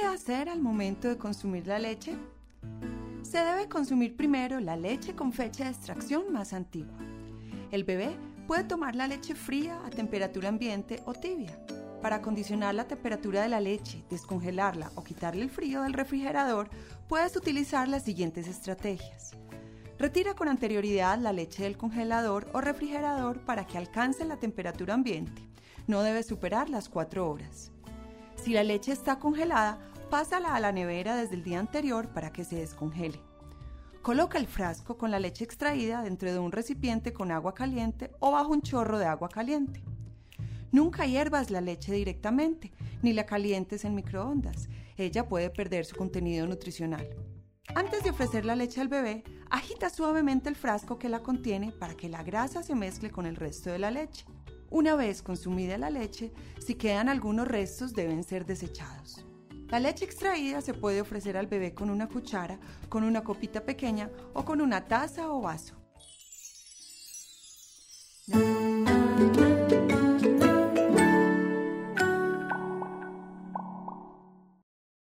qué hacer al momento de consumir la leche? Se debe consumir primero la leche con fecha de extracción más antigua. El bebé puede tomar la leche fría a temperatura ambiente o tibia. Para acondicionar la temperatura de la leche, descongelarla o quitarle el frío del refrigerador, puedes utilizar las siguientes estrategias. Retira con anterioridad la leche del congelador o refrigerador para que alcance la temperatura ambiente. No debe superar las 4 horas. Si la leche está congelada, pásala a la nevera desde el día anterior para que se descongele. Coloca el frasco con la leche extraída dentro de un recipiente con agua caliente o bajo un chorro de agua caliente. Nunca hiervas la leche directamente, ni la calientes en microondas. Ella puede perder su contenido nutricional. Antes de ofrecer la leche al bebé, agita suavemente el frasco que la contiene para que la grasa se mezcle con el resto de la leche. Una vez consumida la leche, si quedan algunos restos deben ser desechados. La leche extraída se puede ofrecer al bebé con una cuchara, con una copita pequeña o con una taza o vaso.